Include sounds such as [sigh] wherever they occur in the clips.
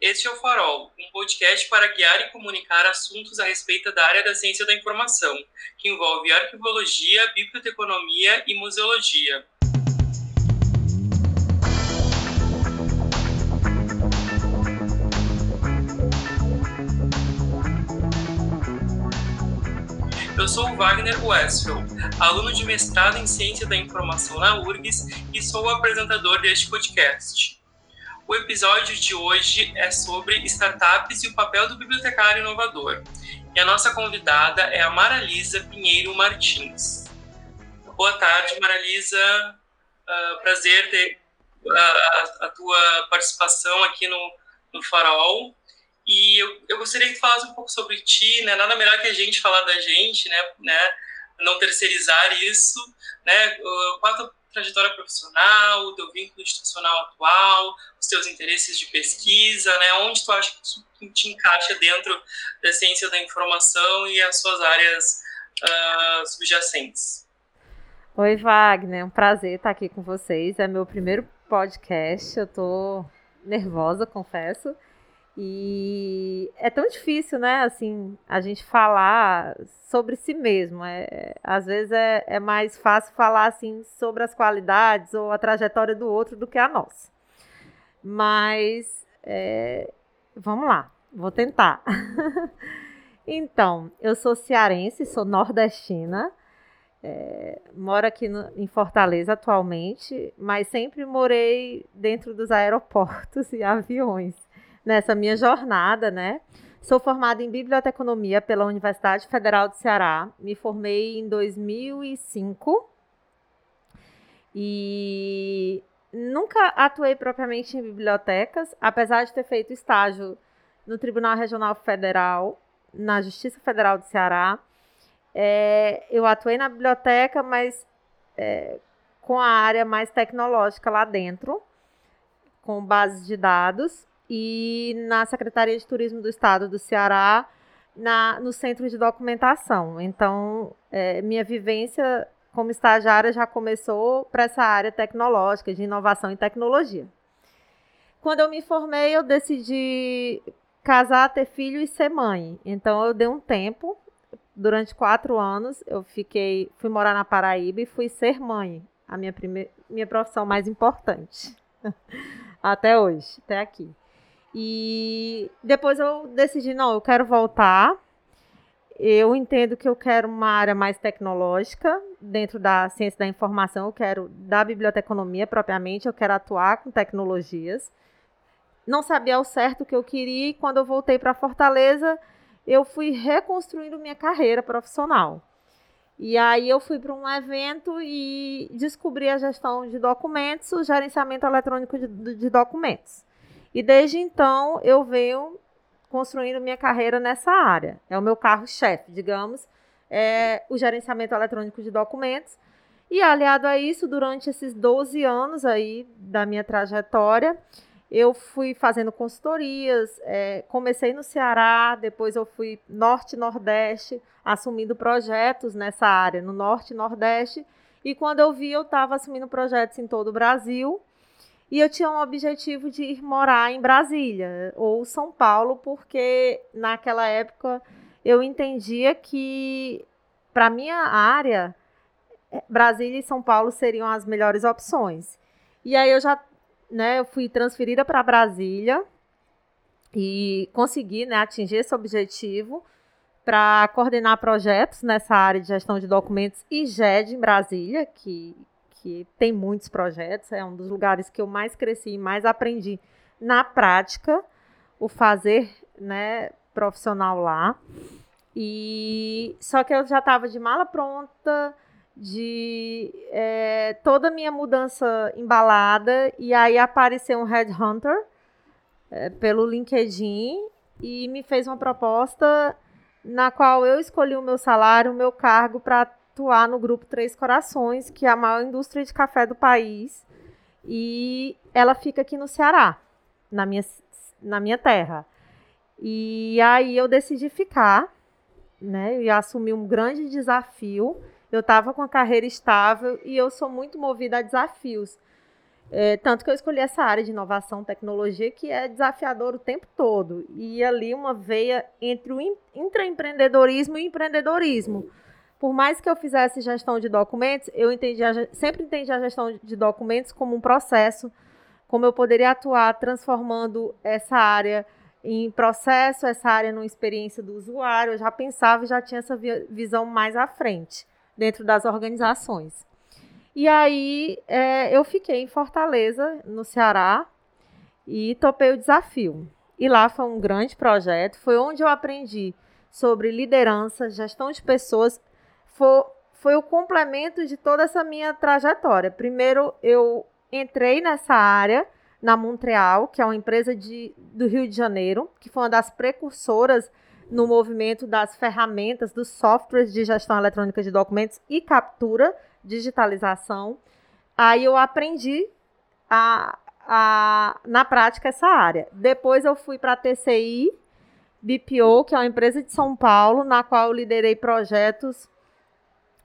Este é o Farol, um podcast para guiar e comunicar assuntos a respeito da área da ciência da informação, que envolve arquivologia, biblioteconomia e museologia. Eu sou Wagner Westphal, aluno de mestrado em Ciência da Informação na URGS e sou o apresentador deste podcast. O episódio de hoje é sobre startups e o papel do bibliotecário inovador. E a nossa convidada é a Maralisa Pinheiro Martins. Boa tarde, Maralisa. Uh, prazer ter uh, a, a, tua participação aqui no, no Farol. E eu, eu gostaria que tu falasse um pouco sobre ti, né? Nada melhor que a gente falar da gente, né? né? Não terceirizar isso, né? Qual a tua trajetória profissional, o teu vínculo institucional atual, os teus interesses de pesquisa, né? Onde tu acha que te encaixa dentro da ciência da informação e as suas áreas uh, subjacentes? Oi, Wagner, um prazer estar aqui com vocês. É meu primeiro podcast. Eu tô nervosa, confesso. E é tão difícil, né, assim, a gente falar sobre si mesmo. É, às vezes é, é mais fácil falar, assim, sobre as qualidades ou a trajetória do outro do que a nossa. Mas, é, vamos lá, vou tentar. [laughs] então, eu sou cearense, sou nordestina, é, moro aqui no, em Fortaleza atualmente, mas sempre morei dentro dos aeroportos [laughs] e aviões nessa minha jornada, né? Sou formada em biblioteconomia pela Universidade Federal do Ceará. Me formei em 2005 e nunca atuei propriamente em bibliotecas, apesar de ter feito estágio no Tribunal Regional Federal, na Justiça Federal do Ceará. É, eu atuei na biblioteca, mas é, com a área mais tecnológica lá dentro, com bases de dados e na Secretaria de Turismo do Estado do Ceará, na, no Centro de Documentação. Então, é, minha vivência como estagiária já começou para essa área tecnológica, de inovação e tecnologia. Quando eu me formei, eu decidi casar, ter filho e ser mãe. Então, eu dei um tempo. Durante quatro anos, eu fiquei, fui morar na Paraíba e fui ser mãe, a minha, primeira, minha profissão mais importante. [laughs] até hoje, até aqui. E depois eu decidi, não, eu quero voltar. Eu entendo que eu quero uma área mais tecnológica dentro da ciência da informação, eu quero da biblioteconomia propriamente, eu quero atuar com tecnologias. Não sabia ao certo o que eu queria e quando eu voltei para Fortaleza, eu fui reconstruindo minha carreira profissional. E aí eu fui para um evento e descobri a gestão de documentos, o gerenciamento eletrônico de, de documentos. E desde então eu venho construindo minha carreira nessa área. É o meu carro-chefe, digamos, é o gerenciamento eletrônico de documentos. E aliado a isso, durante esses 12 anos aí da minha trajetória, eu fui fazendo consultorias, é, comecei no Ceará, depois eu fui norte nordeste, assumindo projetos nessa área, no norte nordeste. E quando eu vi, eu estava assumindo projetos em todo o Brasil. E eu tinha um objetivo de ir morar em Brasília ou São Paulo, porque naquela época eu entendia que, para minha área, é, Brasília e São Paulo seriam as melhores opções. E aí eu já né, eu fui transferida para Brasília e consegui né, atingir esse objetivo para coordenar projetos nessa área de gestão de documentos e GED em Brasília, que, que tem muitos projetos, é um dos lugares que eu mais cresci e mais aprendi na prática o fazer, né, profissional lá. E só que eu já estava de mala pronta, de é, toda a minha mudança embalada, e aí apareceu um headhunter é, pelo LinkedIn e me fez uma proposta na qual eu escolhi o meu salário, o meu cargo para atuar no grupo Três Corações, que é a maior indústria de café do país. E ela fica aqui no Ceará, na minha, na minha terra. E aí eu decidi ficar, né? E assumi um grande desafio. Eu estava com a carreira estável e eu sou muito movida a desafios. É, tanto que eu escolhi essa área de inovação tecnologia que é desafiador o tempo todo. E ali uma veia entre o intraempreendedorismo e empreendedorismo. Por mais que eu fizesse gestão de documentos, eu entendi a, sempre entendi a gestão de documentos como um processo, como eu poderia atuar transformando essa área em processo, essa área numa experiência do usuário. Eu já pensava e já tinha essa visão mais à frente, dentro das organizações. E aí é, eu fiquei em Fortaleza, no Ceará, e topei o desafio. E lá foi um grande projeto, foi onde eu aprendi sobre liderança, gestão de pessoas. Foi, foi o complemento de toda essa minha trajetória. Primeiro, eu entrei nessa área na Montreal, que é uma empresa de, do Rio de Janeiro, que foi uma das precursoras no movimento das ferramentas, dos softwares de gestão eletrônica de documentos e captura, digitalização. Aí eu aprendi a, a, na prática essa área. Depois eu fui para a TCI BPO, que é uma empresa de São Paulo, na qual eu liderei projetos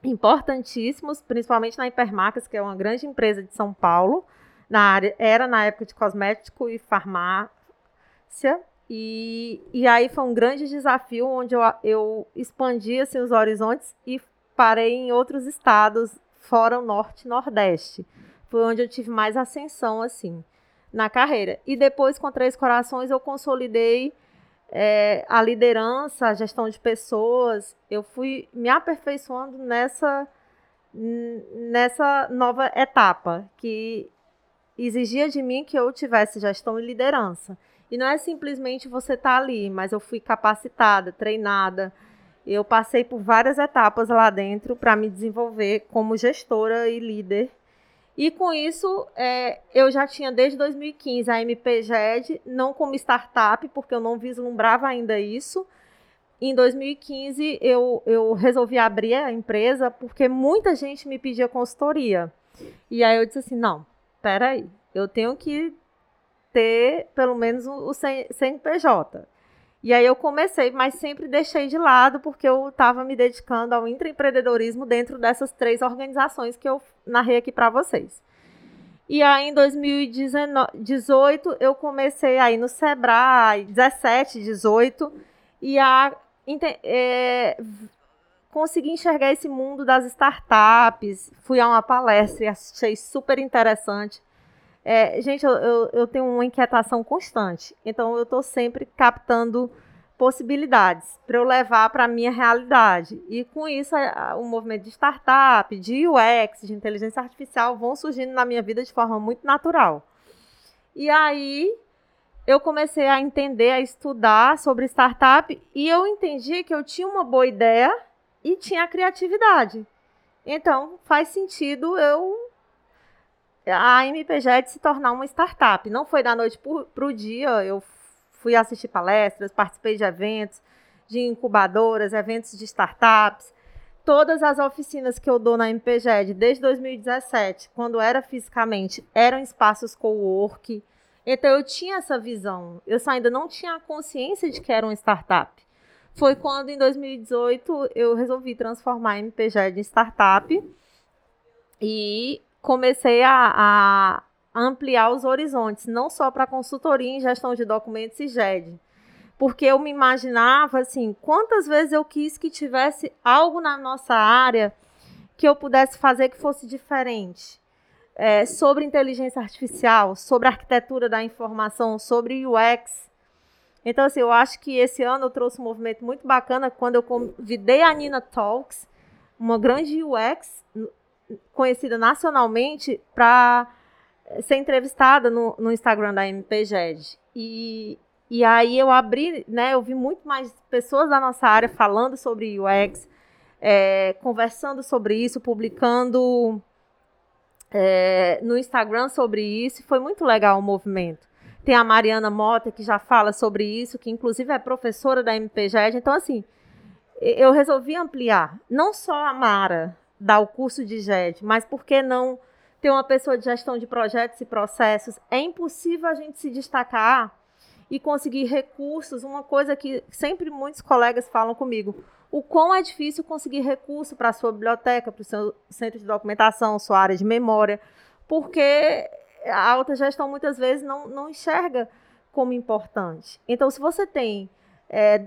importantíssimos, principalmente na Hipermarcas, que é uma grande empresa de São Paulo, na área, era na época de cosmético e farmácia. E, e aí foi um grande desafio onde eu, eu expandi assim, os horizontes e parei em outros estados, fora o norte e nordeste. Foi onde eu tive mais ascensão assim na carreira. E depois, com Três Corações, eu consolidei é, a liderança, a gestão de pessoas. Eu fui me aperfeiçoando nessa, nessa nova etapa, que exigia de mim que eu tivesse gestão e liderança. E não é simplesmente você estar tá ali, mas eu fui capacitada, treinada. Eu passei por várias etapas lá dentro para me desenvolver como gestora e líder. E com isso, é, eu já tinha desde 2015 a MPGED, não como startup, porque eu não vislumbrava ainda isso. Em 2015, eu, eu resolvi abrir a empresa porque muita gente me pedia consultoria. E aí eu disse assim: não, peraí, eu tenho que ter pelo menos o CNPJ. E aí eu comecei, mas sempre deixei de lado porque eu estava me dedicando ao intraempreendedorismo dentro dessas três organizações que eu narrei aqui para vocês. E aí em 2018 eu comecei aí no Sebrae, 17, 18, e a é, consegui enxergar esse mundo das startups. Fui a uma palestra e achei super interessante. É, gente, eu, eu, eu, tenho uma inquietação constante, então eu estou sempre captando possibilidades para eu levar para a minha realidade. E com isso, o movimento de startup, de UX, de inteligência artificial vão surgindo na minha vida de forma muito natural. E aí eu comecei a entender, a estudar sobre startup e eu entendi que eu tinha uma boa ideia e tinha a criatividade. Então, faz sentido eu a MPJet se tornar uma startup. Não foi da noite para o dia, eu fui assistir palestras, participei de eventos, de incubadoras, eventos de startups. Todas as oficinas que eu dou na MPGED desde 2017, quando era fisicamente, eram espaços co-work. Então eu tinha essa visão. Eu ainda não tinha consciência de que era uma startup foi quando, em 2018, eu resolvi transformar a MPG em startup e comecei a, a ampliar os horizontes, não só para consultoria em gestão de documentos e GED. Porque eu me imaginava assim, quantas vezes eu quis que tivesse algo na nossa área que eu pudesse fazer que fosse diferente. É, sobre inteligência artificial, sobre arquitetura da informação, sobre UX, então, assim, eu acho que esse ano eu trouxe um movimento muito bacana quando eu convidei a Nina Talks, uma grande UX conhecida nacionalmente, para ser entrevistada no, no Instagram da MPGED. E, e aí eu abri, né, eu vi muito mais pessoas da nossa área falando sobre UX, é, conversando sobre isso, publicando é, no Instagram sobre isso, e foi muito legal o movimento. Tem a Mariana Mota, que já fala sobre isso, que inclusive é professora da MPGED. Então, assim, eu resolvi ampliar. Não só a Mara dar o curso de GED, mas por que não ter uma pessoa de gestão de projetos e processos? É impossível a gente se destacar e conseguir recursos. Uma coisa que sempre muitos colegas falam comigo: o quão é difícil conseguir recurso para a sua biblioteca, para o seu centro de documentação, sua área de memória, porque a alta gestão muitas vezes não, não enxerga como importante. Então, se você tem é,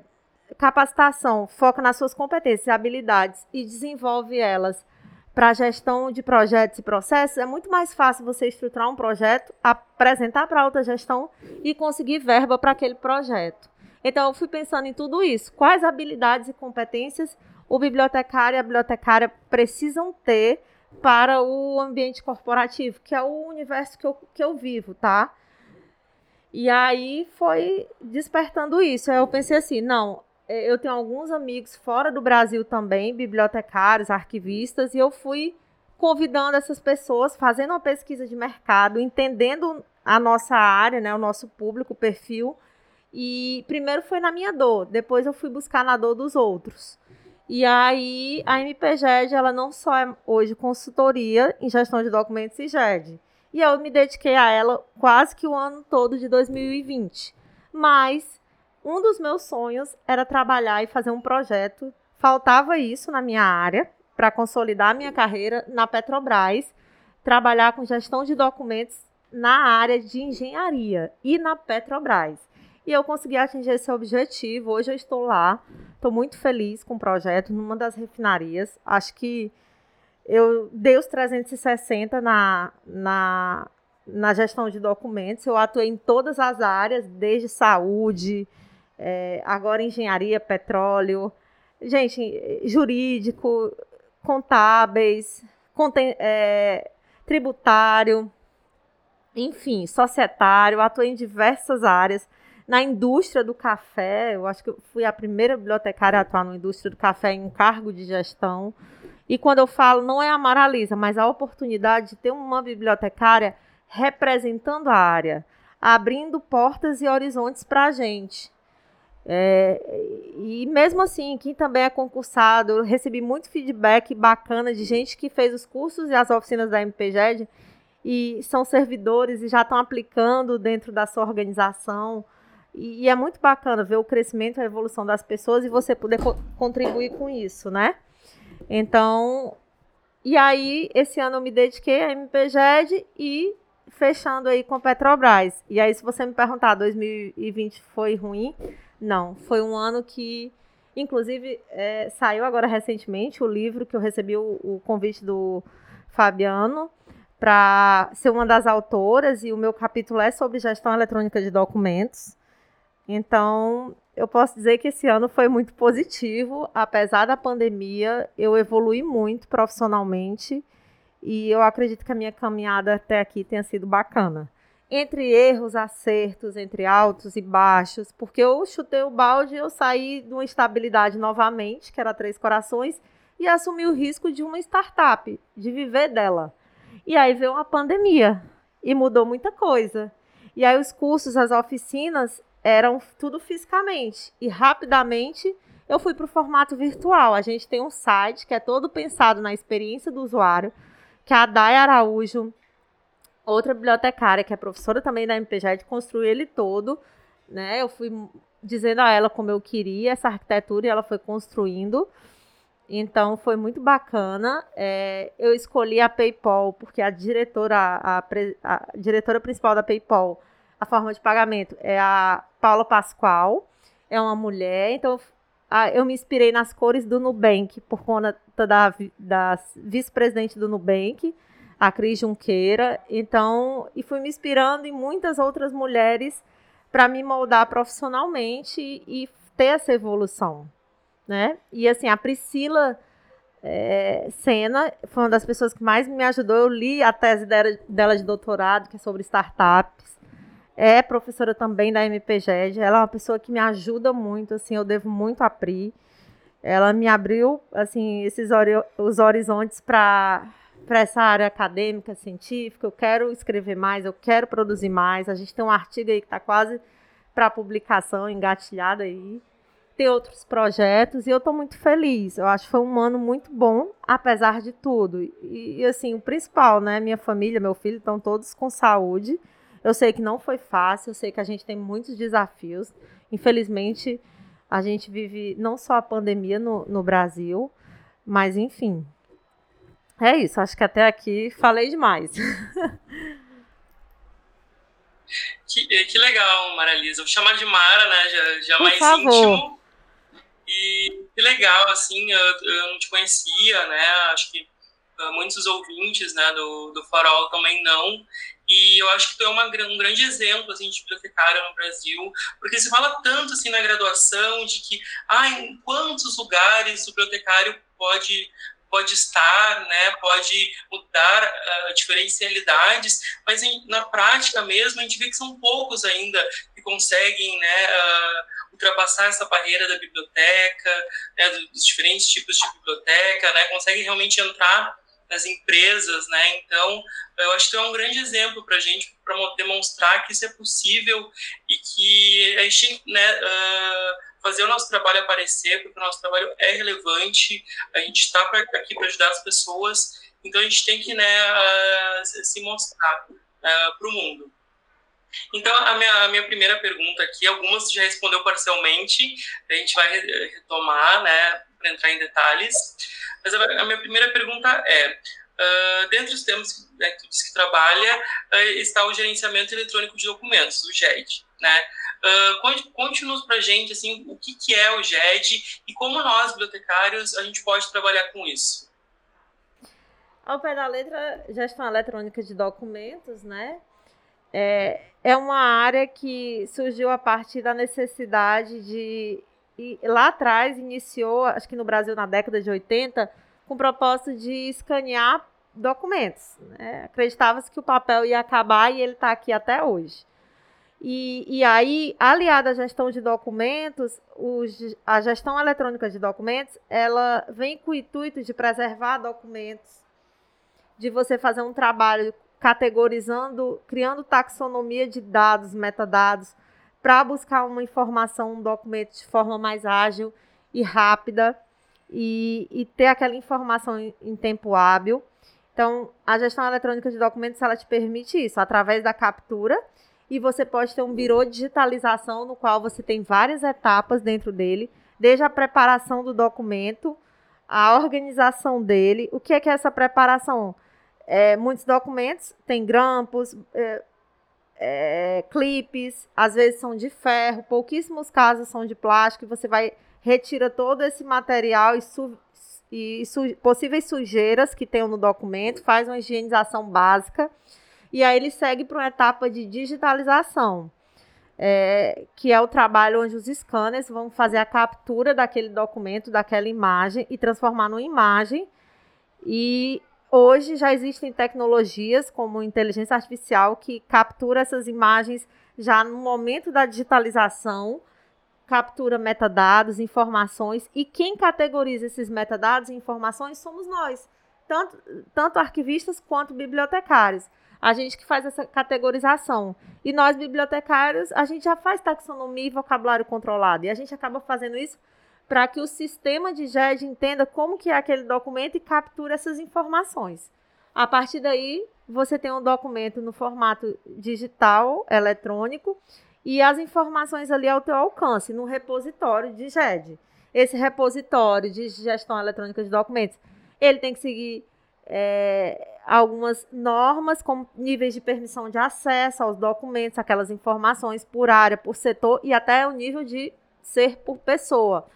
capacitação, foca nas suas competências e habilidades e desenvolve elas para a gestão de projetos e processos, é muito mais fácil você estruturar um projeto, apresentar para alta gestão e conseguir verba para aquele projeto. Então, eu fui pensando em tudo isso. Quais habilidades e competências o bibliotecário e a bibliotecária precisam ter para o ambiente corporativo, que é o universo que eu, que eu vivo, tá? E aí foi despertando isso. Aí eu pensei assim, não, eu tenho alguns amigos fora do Brasil também, bibliotecários, arquivistas, e eu fui convidando essas pessoas, fazendo uma pesquisa de mercado, entendendo a nossa área, né, o nosso público, o perfil. E primeiro foi na minha dor, depois eu fui buscar na dor dos outros. E aí a MPGED, ela não só é hoje consultoria em gestão de documentos e GED. E eu me dediquei a ela quase que o ano todo de 2020. Mas um dos meus sonhos era trabalhar e fazer um projeto. Faltava isso na minha área para consolidar minha carreira na Petrobras, trabalhar com gestão de documentos na área de engenharia e na Petrobras. E eu consegui atingir esse objetivo. Hoje eu estou lá, estou muito feliz com o projeto numa das refinarias. Acho que eu dei os 360 na, na, na gestão de documentos. Eu atuei em todas as áreas, desde saúde, é, agora engenharia, petróleo, gente, jurídico, contábeis, é, tributário, enfim, societário, atuei em diversas áreas. Na indústria do café, eu acho que eu fui a primeira bibliotecária a atuar na indústria do café em um cargo de gestão. E quando eu falo, não é a Maralisa, mas a oportunidade de ter uma bibliotecária representando a área, abrindo portas e horizontes para a gente. É, e mesmo assim, quem também é concursado, recebi muito feedback bacana de gente que fez os cursos e as oficinas da MPGED e são servidores e já estão aplicando dentro da sua organização. E, e é muito bacana ver o crescimento a evolução das pessoas e você poder co contribuir com isso, né? Então, e aí, esse ano eu me dediquei à MPGED e fechando aí com Petrobras. E aí, se você me perguntar, 2020 foi ruim? Não, foi um ano que, inclusive, é, saiu agora recentemente o livro que eu recebi o, o convite do Fabiano para ser uma das autoras e o meu capítulo é sobre gestão eletrônica de documentos. Então, eu posso dizer que esse ano foi muito positivo, apesar da pandemia, eu evolui muito profissionalmente e eu acredito que a minha caminhada até aqui tenha sido bacana entre erros, acertos, entre altos e baixos, porque eu chutei o balde eu saí de uma estabilidade novamente, que era Três Corações, e assumi o risco de uma startup, de viver dela. E aí veio uma pandemia e mudou muita coisa. E aí os cursos, as oficinas eram tudo fisicamente. E rapidamente eu fui para o formato virtual. A gente tem um site que é todo pensado na experiência do usuário, que a Day Araújo outra bibliotecária, que é professora também da MPJ, construiu ele todo. Né? Eu fui dizendo a ela como eu queria essa arquitetura e ela foi construindo. Então foi muito bacana. É, eu escolhi a PayPal porque a diretora, a, a, diretora principal da PayPal, a forma de pagamento é a Paula Pascoal, é uma mulher. Então a, eu me inspirei nas cores do Nubank por conta da, da vice-presidente do Nubank a Cris Junqueira. Então, e fui me inspirando em muitas outras mulheres para me moldar profissionalmente e, e, ter essa evolução, né? E assim, a Priscila é, Sena foi uma das pessoas que mais me ajudou. Eu li a tese dela, de doutorado, que é sobre startups. É professora também da MPGED. Ela é uma pessoa que me ajuda muito, assim, eu devo muito a Pri. Ela me abriu, assim, esses os horizontes para para essa área acadêmica, científica, eu quero escrever mais, eu quero produzir mais. A gente tem um artigo aí que está quase para publicação, engatilhado aí. Tem outros projetos e eu estou muito feliz. Eu acho que foi um ano muito bom, apesar de tudo. E, e assim, o principal, né? Minha família, meu filho estão todos com saúde. Eu sei que não foi fácil, eu sei que a gente tem muitos desafios. Infelizmente, a gente vive não só a pandemia no, no Brasil, mas enfim, é isso, acho que até aqui falei demais. [laughs] Que, que legal, Maralisa. Vou chamar de Mara, né? Já, já Por mais favor. íntimo. E que legal, assim, eu, eu não te conhecia, né? Acho que uh, muitos ouvintes né, do, do Farol também não. E eu acho que tu é uma, um grande exemplo assim, de bibliotecária no Brasil, porque se fala tanto assim na graduação de que ah, em quantos lugares o bibliotecário pode pode estar, né, pode mudar uh, diferencialidades, mas em, na prática mesmo a gente vê que são poucos ainda que conseguem né, uh, ultrapassar essa barreira da biblioteca, né, dos diferentes tipos de biblioteca, né, conseguem realmente entrar nas empresas, né? Então, eu acho que é um grande exemplo para a gente, para demonstrar que isso é possível e que a gente, né, uh, fazer o nosso trabalho aparecer, porque o nosso trabalho é relevante, a gente está aqui para ajudar as pessoas, então a gente tem que, né, uh, se mostrar uh, para o mundo. Então, a minha, a minha primeira pergunta aqui, algumas já respondeu parcialmente, a gente vai retomar, né, para entrar em detalhes. Mas a minha primeira pergunta é: uh, dentre os temas né, que tu disse que trabalha, uh, está o gerenciamento eletrônico de documentos, o GED. Né? Uh, Conte-nos para a gente assim, o que, que é o GED e como nós, bibliotecários, a gente pode trabalhar com isso. Ao pé da letra, gestão eletrônica de documentos, né? É, é uma área que surgiu a partir da necessidade de lá atrás iniciou, acho que no Brasil na década de 80, com o propósito de escanear documentos. Né? Acreditava-se que o papel ia acabar e ele está aqui até hoje. E, e aí, aliada à gestão de documentos, os, a gestão eletrônica de documentos, ela vem com o intuito de preservar documentos, de você fazer um trabalho categorizando, criando taxonomia de dados, metadados, para buscar uma informação, um documento de forma mais ágil e rápida e, e ter aquela informação em, em, tempo hábil. Então, a gestão eletrônica de documentos ela te permite isso através da captura e você pode ter um birô de digitalização no qual você tem várias etapas dentro dele, desde a preparação do documento, a organização dele. O que é que é essa preparação? É, muitos documentos têm grampos, é, é, clipes, às vezes são de ferro, pouquíssimos casos são de plástico, você vai retira todo esse material e, su, e su, possíveis sujeiras que tenham no documento, faz uma higienização básica e aí ele segue para uma etapa de digitalização, é, que é o trabalho onde os scanners vão fazer a captura daquele documento, daquela imagem e transformar numa imagem e Hoje já existem tecnologias como inteligência artificial que captura essas imagens já no momento da digitalização, captura metadados, informações e quem categoriza esses metadados e informações somos nós, tanto, tanto arquivistas quanto bibliotecários. A gente que faz essa categorização. E nós, bibliotecários, a gente já faz taxonomia e vocabulário controlado. E a gente acaba fazendo isso para que o sistema de GED entenda como que é aquele documento e capture essas informações. A partir daí, você tem um documento no formato digital, eletrônico, e as informações ali ao teu alcance, no repositório de GED. Esse repositório de gestão eletrônica de documentos, ele tem que seguir é, algumas normas, como níveis de permissão de acesso aos documentos, aquelas informações por área, por setor e até o nível de ser por pessoa.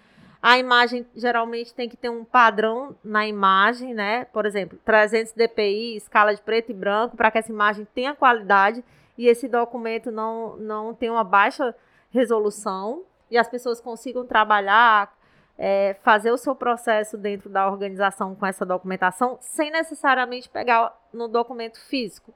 A imagem geralmente tem que ter um padrão na imagem, né? Por exemplo, 300 dpi, escala de preto e branco, para que essa imagem tenha qualidade e esse documento não, não tenha uma baixa resolução e as pessoas consigam trabalhar, é, fazer o seu processo dentro da organização com essa documentação sem necessariamente pegar no documento físico.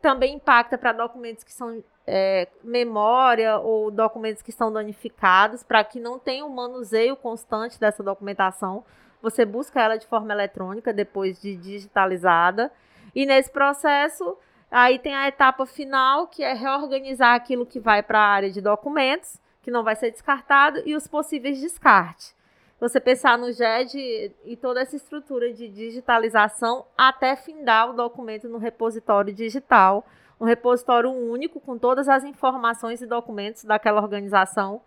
Também impacta para documentos que são é, memória ou documentos que estão danificados, para que não tenha um manuseio constante dessa documentação. Você busca ela de forma eletrônica depois de digitalizada. E nesse processo, aí tem a etapa final, que é reorganizar aquilo que vai para a área de documentos, que não vai ser descartado, e os possíveis descartes. Você pensar no GED e toda essa estrutura de digitalização até findar o documento no repositório digital, um repositório único com todas as informações e documentos daquela organização,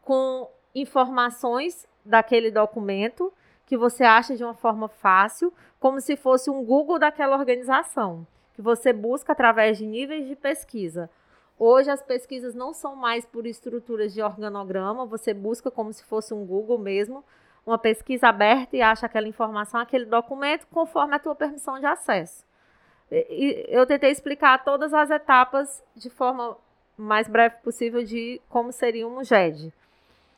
com informações daquele documento que você acha de uma forma fácil, como se fosse um Google daquela organização, que você busca através de níveis de pesquisa. Hoje as pesquisas não são mais por estruturas de organograma, você busca como se fosse um Google mesmo, uma pesquisa aberta e acha aquela informação, aquele documento, conforme a tua permissão de acesso. E eu tentei explicar todas as etapas de forma mais breve possível de como seria um GED.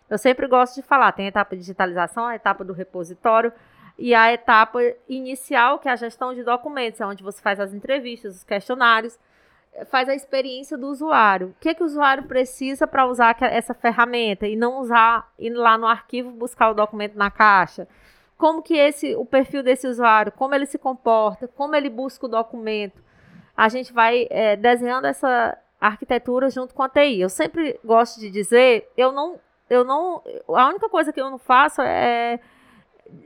Eu sempre gosto de falar, tem a etapa de digitalização, a etapa do repositório e a etapa inicial, que é a gestão de documentos, é onde você faz as entrevistas, os questionários, faz a experiência do usuário. O que, é que o usuário precisa para usar essa ferramenta e não usar ir lá no arquivo buscar o documento na caixa? Como que esse o perfil desse usuário, como ele se comporta, como ele busca o documento? A gente vai é, desenhando essa arquitetura junto com a TI. Eu sempre gosto de dizer, eu não, eu não, a única coisa que eu não faço é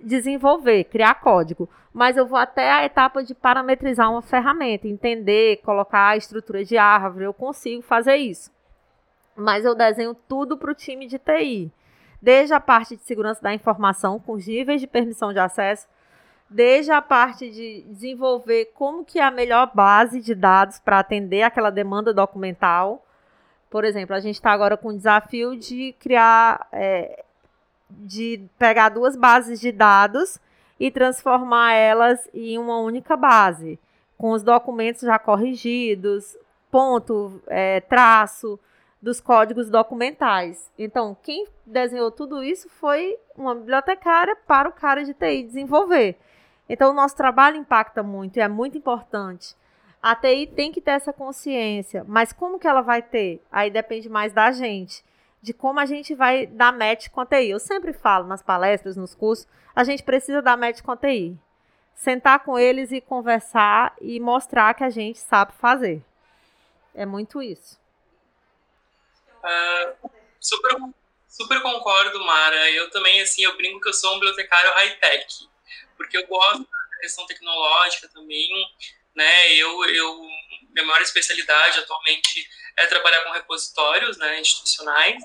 desenvolver, criar código. Mas eu vou até a etapa de parametrizar uma ferramenta, entender, colocar a estrutura de árvore, eu consigo fazer isso. Mas eu desenho tudo para o time de TI. Desde a parte de segurança da informação, com os níveis de permissão de acesso, desde a parte de desenvolver como que é a melhor base de dados para atender aquela demanda documental. Por exemplo, a gente está agora com o desafio de criar é, de pegar duas bases de dados e transformar elas em uma única base, com os documentos já corrigidos, ponto, é, traço dos códigos documentais. Então, quem desenhou tudo isso foi uma bibliotecária para o cara de TI desenvolver. Então, o nosso trabalho impacta muito e é muito importante. A TI tem que ter essa consciência, mas como que ela vai ter? Aí depende mais da gente de como a gente vai dar match com a TI. Eu sempre falo nas palestras, nos cursos, a gente precisa dar match com a TI. Sentar com eles e conversar e mostrar que a gente sabe fazer. É muito isso. Uh, super, super concordo, Mara. Eu também, assim, eu brinco que eu sou um bibliotecário high-tech, porque eu gosto da questão tecnológica também, né? Eu, eu, minha maior especialidade atualmente é trabalhar com repositórios né, institucionais.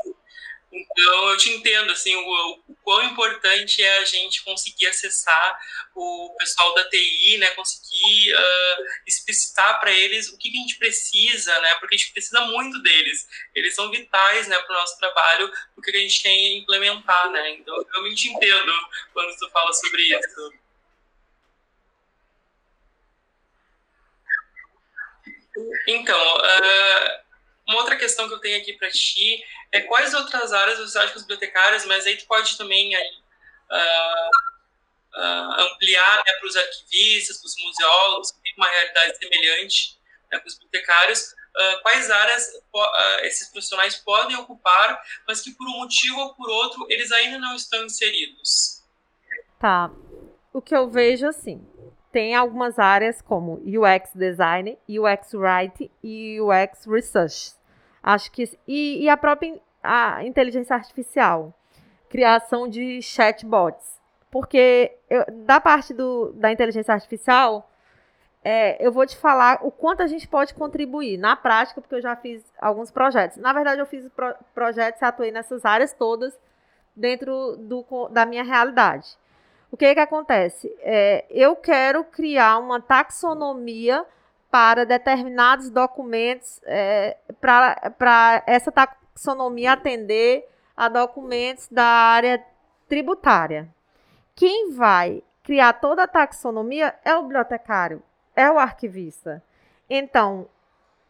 Então, eu te entendo, assim, o, o quão importante é a gente conseguir acessar o pessoal da TI, né, conseguir uh, explicitar para eles o que, que, a gente precisa, né, porque a gente precisa muito deles. Eles são vitais, né, para o nosso trabalho, porque a gente tem implementar, né. Então, eu realmente entendo quando tu fala sobre isso. Então, uh, uma outra questão que eu tenho aqui para ti é quais outras áreas você acha que os bibliotecários, mas aí tu pode também aí, uh, uh, ampliar né, para os arquivistas, para os museólogos, que tem uma realidade semelhante né, com os bibliotecários, quais áreas esses profissionais podem ocupar, mas que por um motivo ou por outro eles ainda não estão inseridos. Tá. O que eu vejo assim, tem algumas áreas como UX Design, UX Writing e UX Research. Acho que e, e a própria a inteligência artificial, criação de chatbots, porque eu, da parte do, da inteligência artificial é, eu vou te falar o quanto a gente pode contribuir na prática, porque eu já fiz alguns projetos. Na verdade, eu fiz pro, projetos e atuei nessas áreas todas dentro do, da minha realidade. O que, que acontece? É, eu quero criar uma taxonomia para determinados documentos, é, para essa taxonomia atender a documentos da área tributária. Quem vai criar toda a taxonomia é o bibliotecário, é o arquivista. Então,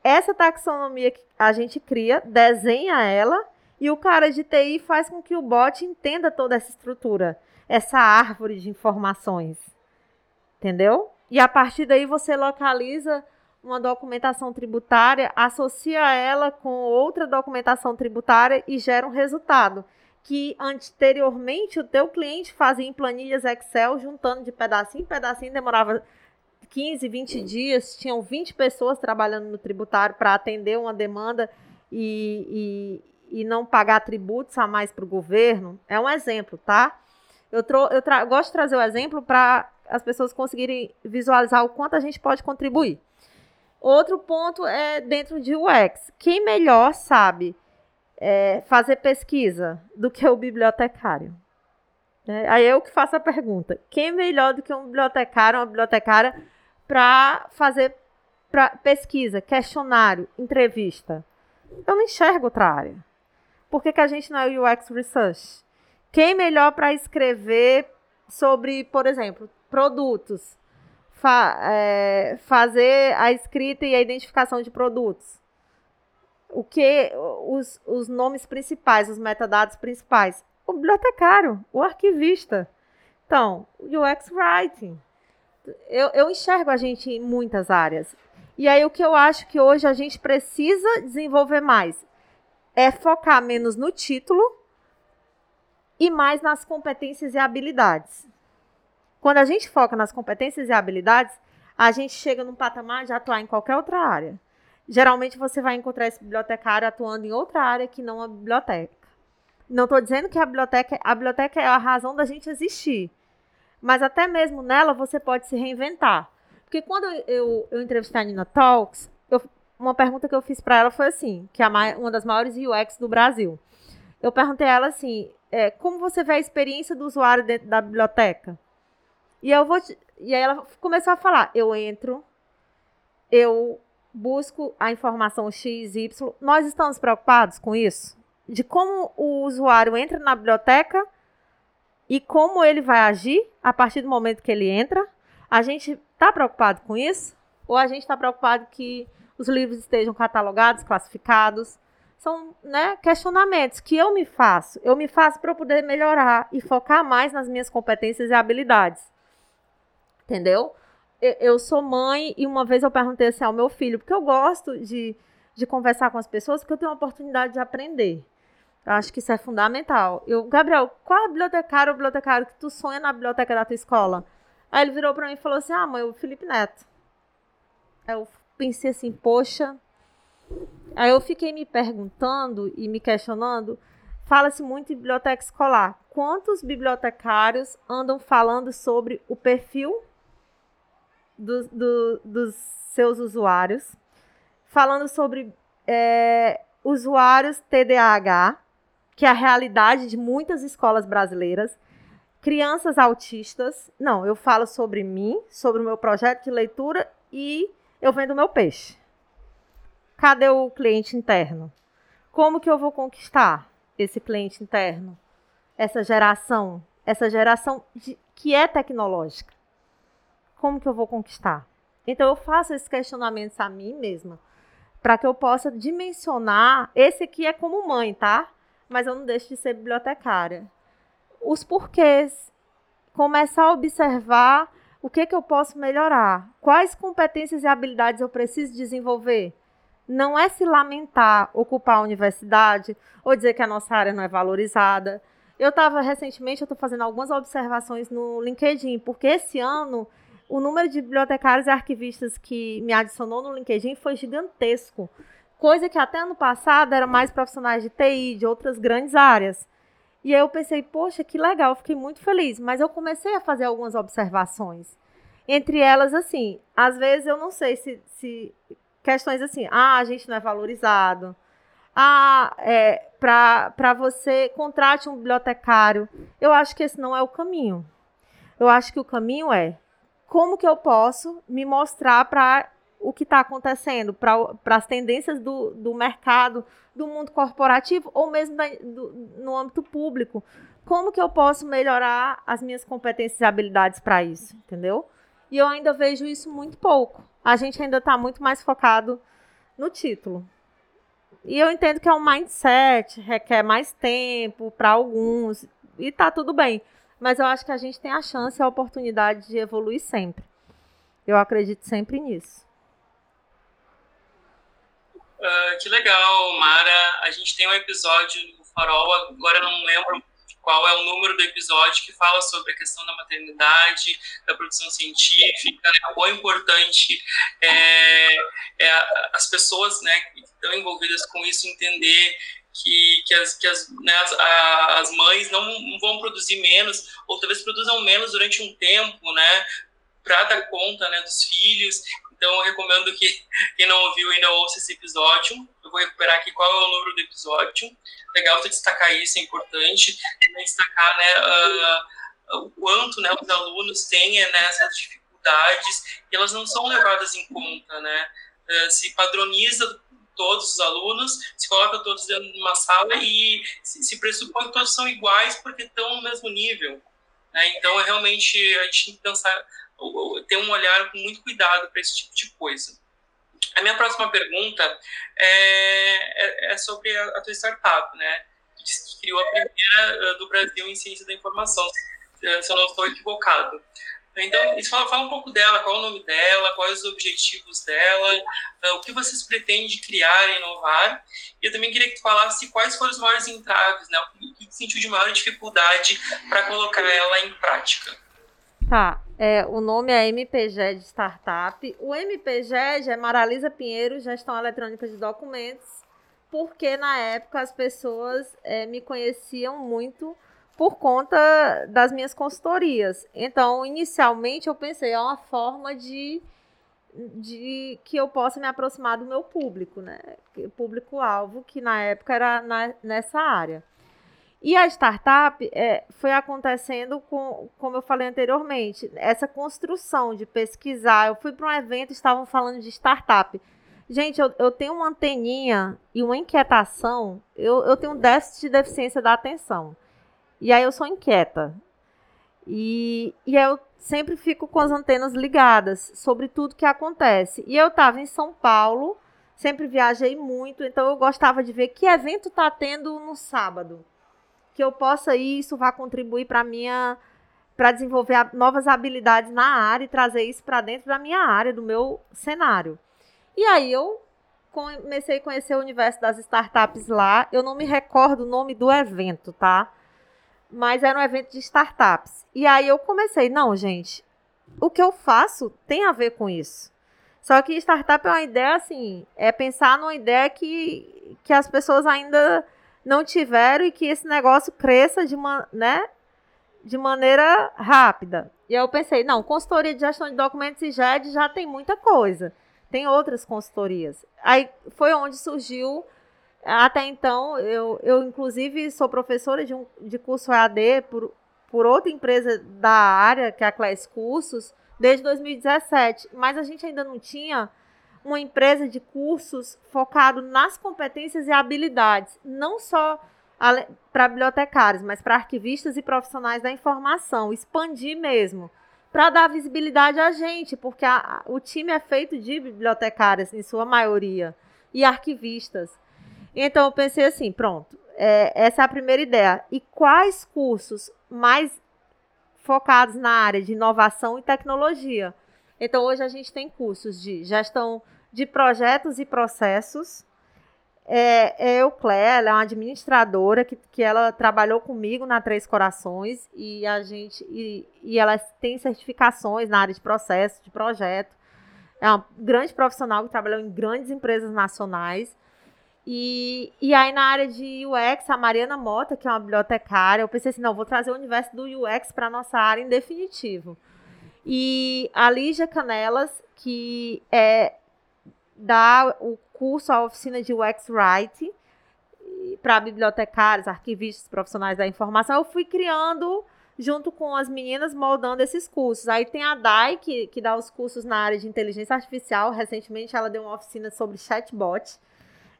essa taxonomia que a gente cria, desenha ela e o cara de TI faz com que o bot entenda toda essa estrutura essa árvore de informações. Entendeu? E a partir daí você localiza uma documentação tributária, associa ela com outra documentação tributária e gera um resultado que anteriormente o teu cliente fazia em planilhas Excel, juntando de pedacinho em pedacinho, demorava 15, 20 dias, tinham 20 pessoas trabalhando no tributário para atender uma demanda e, e, e não pagar tributos a mais para o governo. É um exemplo, tá? Eu, eu gosto de trazer o exemplo para as pessoas conseguirem visualizar o quanto a gente pode contribuir. Outro ponto é dentro de UX. Quem melhor sabe é, fazer pesquisa do que o bibliotecário? É, aí eu que faço a pergunta. Quem melhor do que um bibliotecário, uma bibliotecária, para fazer pra pesquisa, questionário, entrevista? Eu não enxergo outra área. Por que, que a gente não é UX Research? Quem melhor para escrever sobre, por exemplo, produtos? Fa é, fazer a escrita e a identificação de produtos. O que os, os nomes principais, os metadados principais? O bibliotecário, o arquivista. Então, UX Writing. Eu, eu enxergo a gente em muitas áreas. E aí o que eu acho que hoje a gente precisa desenvolver mais é focar menos no título e mais nas competências e habilidades. Quando a gente foca nas competências e habilidades, a gente chega num patamar de atuar em qualquer outra área. Geralmente você vai encontrar esse bibliotecário atuando em outra área que não a biblioteca. Não estou dizendo que a biblioteca, a biblioteca é a razão da gente existir, mas até mesmo nela você pode se reinventar. Porque quando eu, eu entrevistei a Nina Talks, eu, uma pergunta que eu fiz para ela foi assim, que é uma das maiores UX do Brasil. Eu perguntei a ela assim, é, como você vê a experiência do usuário dentro da biblioteca? E eu vou te, e aí ela começou a falar, eu entro, eu busco a informação X, Y. Nós estamos preocupados com isso? De como o usuário entra na biblioteca e como ele vai agir a partir do momento que ele entra? A gente está preocupado com isso? Ou a gente está preocupado que os livros estejam catalogados, classificados? São né, questionamentos que eu me faço. Eu me faço para eu poder melhorar e focar mais nas minhas competências e habilidades. Entendeu? Eu sou mãe e uma vez eu perguntei assim ao meu filho, porque eu gosto de, de conversar com as pessoas, porque eu tenho a oportunidade de aprender. Eu acho que isso é fundamental. Eu, Gabriel, qual é a bibliotecária ou bibliotecário que tu sonha na biblioteca da tua escola? Aí ele virou para mim e falou assim: Ah, mãe, o Felipe Neto. Aí eu pensei assim, poxa. Aí eu fiquei me perguntando e me questionando. Fala-se muito em biblioteca escolar. Quantos bibliotecários andam falando sobre o perfil do, do, dos seus usuários? Falando sobre é, usuários TDAH, que é a realidade de muitas escolas brasileiras crianças autistas. Não, eu falo sobre mim, sobre o meu projeto de leitura e eu vendo meu peixe. Cadê o cliente interno? Como que eu vou conquistar esse cliente interno? Essa geração, essa geração de, que é tecnológica. Como que eu vou conquistar? Então eu faço esses questionamentos a mim mesma, para que eu possa dimensionar. Esse aqui é como mãe, tá? Mas eu não deixo de ser bibliotecária os porquês, começar a observar o que, que eu posso melhorar, quais competências e habilidades eu preciso desenvolver. Não é se lamentar, ocupar a universidade ou dizer que a nossa área não é valorizada. Eu estava recentemente, eu estou fazendo algumas observações no LinkedIn, porque esse ano o número de bibliotecários e arquivistas que me adicionou no LinkedIn foi gigantesco. Coisa que até ano passado era mais profissionais de TI, de outras grandes áreas. E aí eu pensei, poxa, que legal, fiquei muito feliz. Mas eu comecei a fazer algumas observações. Entre elas, assim, às vezes eu não sei se, se questões assim, ah, a gente não é valorizado. Ah, é, para você, contrate um bibliotecário. Eu acho que esse não é o caminho. Eu acho que o caminho é como que eu posso me mostrar para o que está acontecendo, para as tendências do, do mercado, do mundo corporativo ou mesmo da, do, no âmbito público. Como que eu posso melhorar as minhas competências e habilidades para isso, entendeu? E eu ainda vejo isso muito pouco. A gente ainda está muito mais focado no título. E eu entendo que é um mindset, requer mais tempo para alguns, e tá tudo bem. Mas eu acho que a gente tem a chance e a oportunidade de evoluir sempre. Eu acredito sempre nisso. Uh, que legal, Mara. A gente tem um episódio no Farol, agora eu não lembro qual é o número do episódio que fala sobre a questão da maternidade, da produção científica, né, quão importante é, é as pessoas né, que estão envolvidas com isso entender que, que, as, que as, né, as, as mães não vão produzir menos, ou talvez produzam menos durante um tempo, né, para dar conta né, dos filhos então, eu recomendo que quem não ouviu ainda ouça esse episódio. Eu vou recuperar aqui qual é o número do episódio. Legal você destacar isso, é importante. E destacar né, uh, o quanto né, os alunos têm né, essas dificuldades e elas não são levadas em conta. Né? Uh, se padroniza todos os alunos, se coloca todos dentro de uma sala e se, se pressupõe que todos são iguais porque estão no mesmo nível. Né? Então, realmente, a gente tem que pensar, ter um olhar com muito cuidado para esse tipo de coisa. A minha próxima pergunta é, é, é sobre a, a, tua startup, né? Tu disse que criou a primeira uh, do Brasil em ciência da informação, se eu não estou equivocado. Então, fala, fala um pouco dela, qual é o nome dela, quais os objetivos dela, uh, o que vocês pretendem criar e inovar. E eu também queria que tu falasse quais foram os maiores entraves, né? o que sentiu de maior dificuldade para colocar ela em prática. Tá, é, o nome é MPG de Startup. O MPG é Maralisa Pinheiro, Gestão Eletrônica de Documentos, porque na época as pessoas é, me conheciam muito por conta das minhas consultorias. Então, inicialmente, eu pensei, é uma forma de, de que eu possa me aproximar do meu público, né? Público-alvo, que na época era na, nessa área. E a startup é, foi acontecendo com, como eu falei anteriormente, essa construção de pesquisar. Eu fui para um evento, estavam falando de startup. Gente, eu, eu tenho uma anteninha e uma inquietação. Eu, eu tenho um déficit de deficiência da atenção. E aí eu sou inquieta. E, e eu sempre fico com as antenas ligadas sobre tudo que acontece. E eu estava em São Paulo, sempre viajei muito, então eu gostava de ver que evento está tendo no sábado. Que eu possa ir, isso vai contribuir para minha para desenvolver novas habilidades na área e trazer isso para dentro da minha área, do meu cenário. E aí eu comecei a conhecer o universo das startups lá. Eu não me recordo o nome do evento, tá? Mas era um evento de startups. E aí eu comecei, não, gente, o que eu faço tem a ver com isso. Só que startup é uma ideia assim, é pensar numa ideia que, que as pessoas ainda não tiveram e que esse negócio cresça de uma, né, de maneira rápida. E aí eu pensei, não, consultoria de gestão de documentos e GED já tem muita coisa. Tem outras consultorias. Aí foi onde surgiu até então, eu, eu inclusive sou professora de, um, de curso EAD por, por outra empresa da área, que é a Class Cursos, desde 2017. Mas a gente ainda não tinha uma empresa de cursos focado nas competências e habilidades, não só para bibliotecários, mas para arquivistas e profissionais da informação, expandir mesmo, para dar visibilidade a gente, porque a, o time é feito de bibliotecários, em sua maioria, e arquivistas. Então eu pensei assim, pronto, é, essa é a primeira ideia. E quais cursos mais focados na área de inovação e tecnologia? Então hoje a gente tem cursos de gestão de projetos e processos. É, é Euclé, ela é uma administradora que, que ela trabalhou comigo na Três Corações e a gente e, e ela tem certificações na área de processo, de projeto. É uma grande profissional que trabalhou em grandes empresas nacionais. E, e aí, na área de UX, a Mariana Mota, que é uma bibliotecária, eu pensei assim: não, vou trazer o universo do UX para nossa área em definitivo. E a Lígia Canelas, que é dá o curso, a oficina de UX Writing para bibliotecários, arquivistas, profissionais da informação, eu fui criando junto com as meninas, moldando esses cursos. Aí tem a Dai, que, que dá os cursos na área de inteligência artificial. Recentemente ela deu uma oficina sobre chatbot.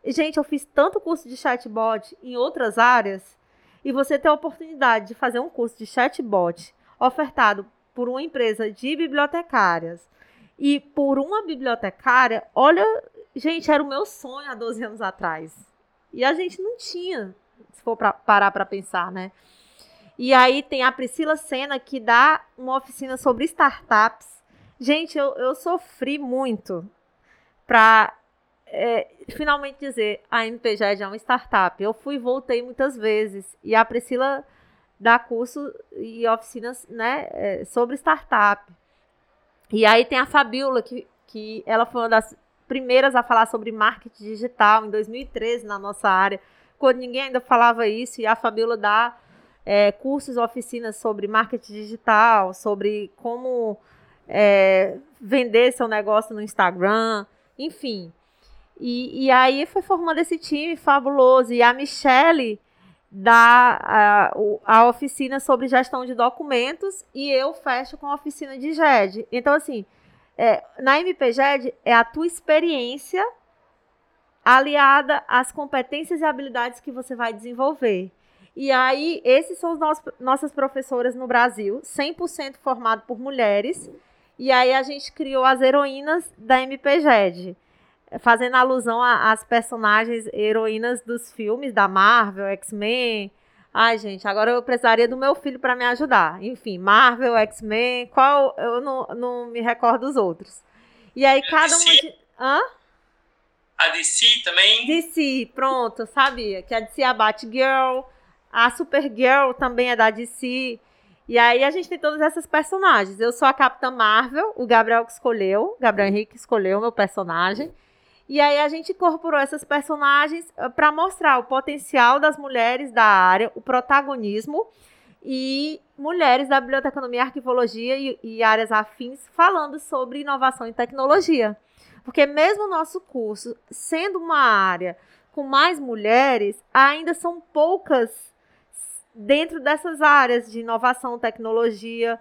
Gente, eu fiz tanto curso de chatbot em outras áreas e você ter a oportunidade de fazer um curso de chatbot ofertado por uma empresa de bibliotecárias e por uma bibliotecária, olha, gente, era o meu sonho há 12 anos atrás. E a gente não tinha, se for pra, parar para pensar, né? E aí tem a Priscila Sena, que dá uma oficina sobre startups. Gente, eu, eu sofri muito para é, finalmente dizer a MPJ é uma startup. Eu fui e voltei muitas vezes. E a Priscila dá curso e oficinas né, é, sobre startup. E aí tem a Fabiola, que, que ela foi uma das primeiras a falar sobre marketing digital em 2013 na nossa área, quando ninguém ainda falava isso. E a Fabiola dá é, cursos, oficinas sobre marketing digital, sobre como é, vender seu negócio no Instagram, enfim. E, e aí foi formando esse time fabuloso. E a Michelle dá a, a oficina sobre gestão de documentos e eu fecho com a oficina de GED. Então, assim, é, na MPGED é a tua experiência aliada às competências e habilidades que você vai desenvolver. E aí, esses são os nossas professoras no Brasil, 100% formado por mulheres. E aí a gente criou as heroínas da MPGED, fazendo alusão às personagens heroínas dos filmes da Marvel, X-Men. Ai, gente, agora eu precisaria do meu filho para me ajudar. Enfim, Marvel, X-Men, qual eu não, não me recordo os outros. E aí cada uma de... Hã? A DC também? DC, pronto, eu sabia. Que a DC é a Batgirl, a Supergirl também é da DC. E aí a gente tem todas essas personagens. Eu sou a Capitã Marvel, o Gabriel que escolheu, Gabriel Henrique escolheu o meu personagem. E aí a gente incorporou essas personagens eh, para mostrar o potencial das mulheres da área, o protagonismo e mulheres da biblioteconomia, arquivologia e, e áreas afins falando sobre inovação e tecnologia. Porque mesmo o nosso curso, sendo uma área com mais mulheres, ainda são poucas dentro dessas áreas de inovação, tecnologia,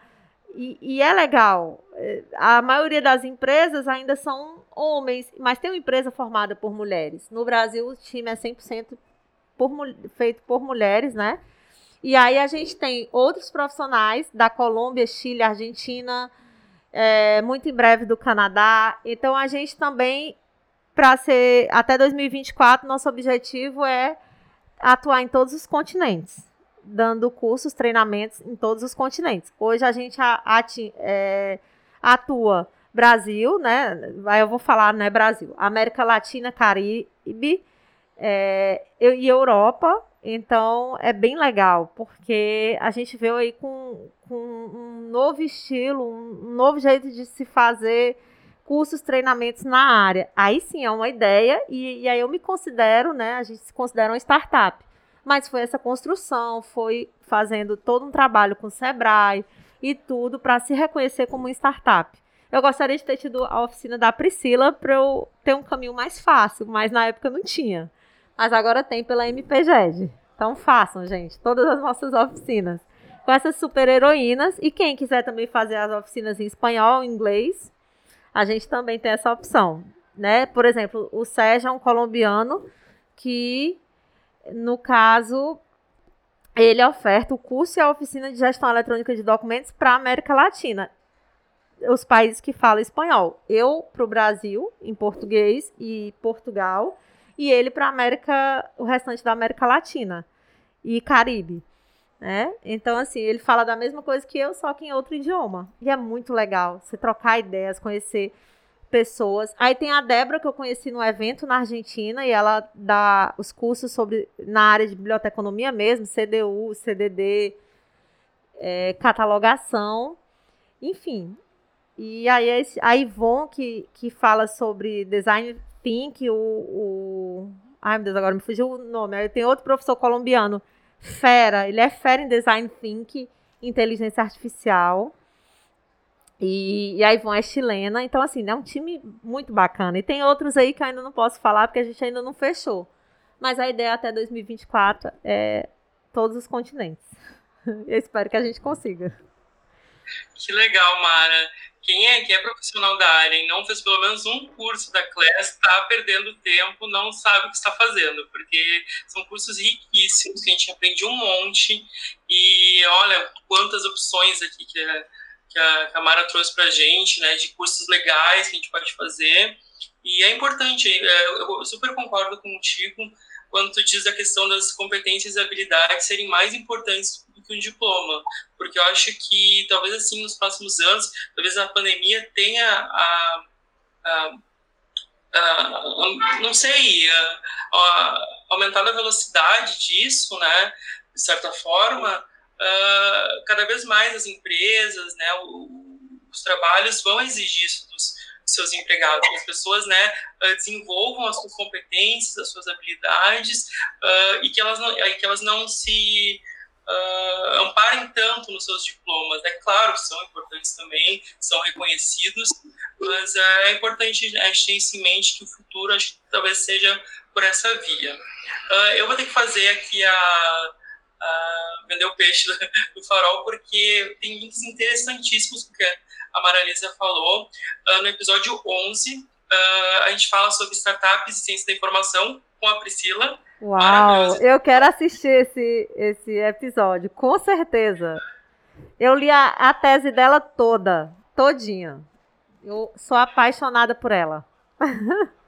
e, e, é legal. É, a maioria das empresas ainda são homens, mas tem uma empresa formada por mulheres. No Brasil, o time é 100% por, feito por mulheres, né? E aí a gente tem outros profissionais da Colômbia, Chile, Argentina, é, muito em breve do Canadá. Então a gente também, para ser até 2024, nosso objetivo é atuar em todos os continentes dando cursos, treinamentos em todos os continentes. Hoje a gente é, atua Brasil, né? Aí eu vou falar, né, Brasil, América Latina, Caribe é, e Europa. Então é bem legal, porque a gente veio aí com, com um novo estilo, um novo jeito de se fazer cursos, treinamentos na área. Aí sim é uma ideia, e, e aí eu me considero, né? A gente se considera uma startup mas foi essa construção, foi fazendo todo um trabalho com o Sebrae e tudo para se reconhecer como uma startup. Eu gostaria de ter tido a oficina da Priscila para eu ter um caminho mais fácil, mas na época não tinha. Mas agora tem pela MPGED. Então façam, gente, todas as nossas oficinas com essas super heroínas. E quem quiser também fazer as oficinas em espanhol, em inglês, a gente também tem essa opção. Né? Por exemplo, o Sérgio é um colombiano que no caso, ele oferta o curso e a oficina de gestão eletrônica de documentos para a América Latina, os países que falam espanhol. Eu para o Brasil, em português, e Portugal, e ele para América, o restante da América Latina e Caribe. Né? Então, assim, ele fala da mesma coisa que eu, só que em outro idioma. E é muito legal você trocar ideias, conhecer pessoas. Aí tem a Débora, que eu conheci no evento na Argentina, e ela dá os cursos sobre na área de biblioteconomia mesmo, CDU, CDD, é, catalogação, enfim. E aí a Ivon, que, que fala sobre design think, o, o... Ai, meu Deus, agora me fugiu o nome. Tem outro professor colombiano, fera, ele é fera em design think, inteligência artificial. E, e a Ivon é chilena, então assim, é um time muito bacana. E tem outros aí que eu ainda não posso falar, porque a gente ainda não fechou. Mas a ideia até 2024 é todos os continentes. [laughs] Eu espero que a gente consiga. Que legal, Mara. Quem é, quem é profissional da área e não fez pelo menos um curso da Class está perdendo tempo, não sabe o que está fazendo, porque são cursos riquíssimos, que a gente aprende um monte. E olha quantas opções aqui que é que a, que a Mara trouxe para a gente, né, de cursos legais que a gente pode fazer. E é importante, é, eu super concordo contigo quando tu diz a questão das competências e habilidades serem mais importantes que um diploma, porque eu acho que talvez assim nos próximos anos, talvez a pandemia tenha a, a, a não sei, a, aumentado a velocidade disso, né, de certa forma, cada vez mais as empresas, né, os trabalhos vão exigir isso dos, seus empregados, que as pessoas, né, uh, desenvolvam as suas competências, as suas habilidades uh, e que elas não, que elas não se Uh, amparem tanto nos seus diplomas. É claro são importantes também, são reconhecidos, mas é importante a gente ter isso em mente que o futuro acho que talvez seja por essa via. Uh, eu vou ter que fazer aqui a, uh, vender o peixe do, do, farol, porque tem links interessantíssimos que a Maralisa falou. Uh, no episódio 11, uh, a gente fala sobre startups e ciência da informação com a Priscila. Uau, eu quero assistir esse, esse episódio, com certeza. Eu li a, a tese dela toda, todinha. Eu sou apaixonada por ela. [laughs]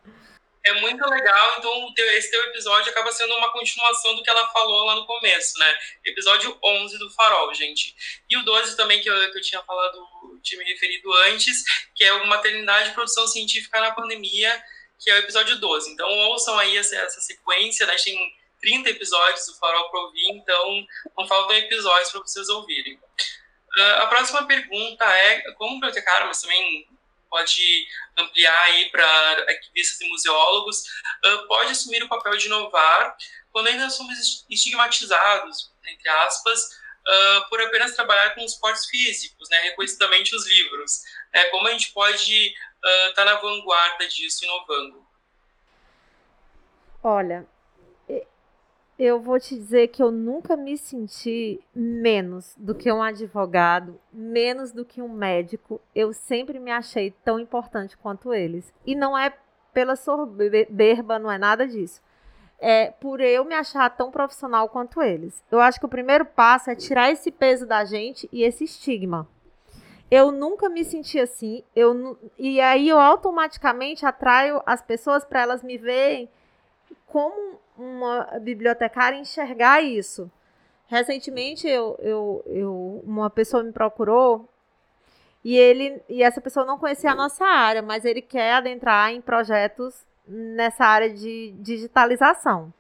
é muito legal, então esse teu episódio acaba sendo uma continuação do que ela falou lá no começo, né? Episódio 11 do Farol, gente. E o 12 também, que eu, que eu tinha falado, tinha me referido antes, que é o Maternidade e Produção Científica na Pandemia, que é o episódio 12. Então ouçam aí essa, essa sequência, né? Tem 30 episódios do Farol para ouvir, então não faltam episódios para vocês ouvirem. Uh, a próxima pergunta é, como bibliotecário, mas também pode ampliar aí para arquivistas e museólogos, uh, pode assumir o papel de inovar quando ainda somos estigmatizados, entre aspas, uh, por apenas trabalhar com os suportes físicos, né, reconhecidamente os livros. É, como a gente pode estar uh, tá na vanguarda disso, inovando? Olha, eu vou te dizer que eu nunca me senti menos do que um advogado, menos do que um médico. Eu sempre me achei tão importante quanto eles. E não é pela soberba, não é nada disso. É por eu me achar tão profissional quanto eles. Eu acho que o primeiro passo é tirar esse peso da gente e esse estigma. Eu nunca me senti assim. Eu, e aí eu automaticamente atraio as pessoas para elas me verem como uma bibliotecária enxergar isso. Recentemente, eu, eu, eu, uma pessoa me procurou e ele e essa pessoa não conhecia a nossa área, mas ele quer adentrar em projetos nessa área de digitalização.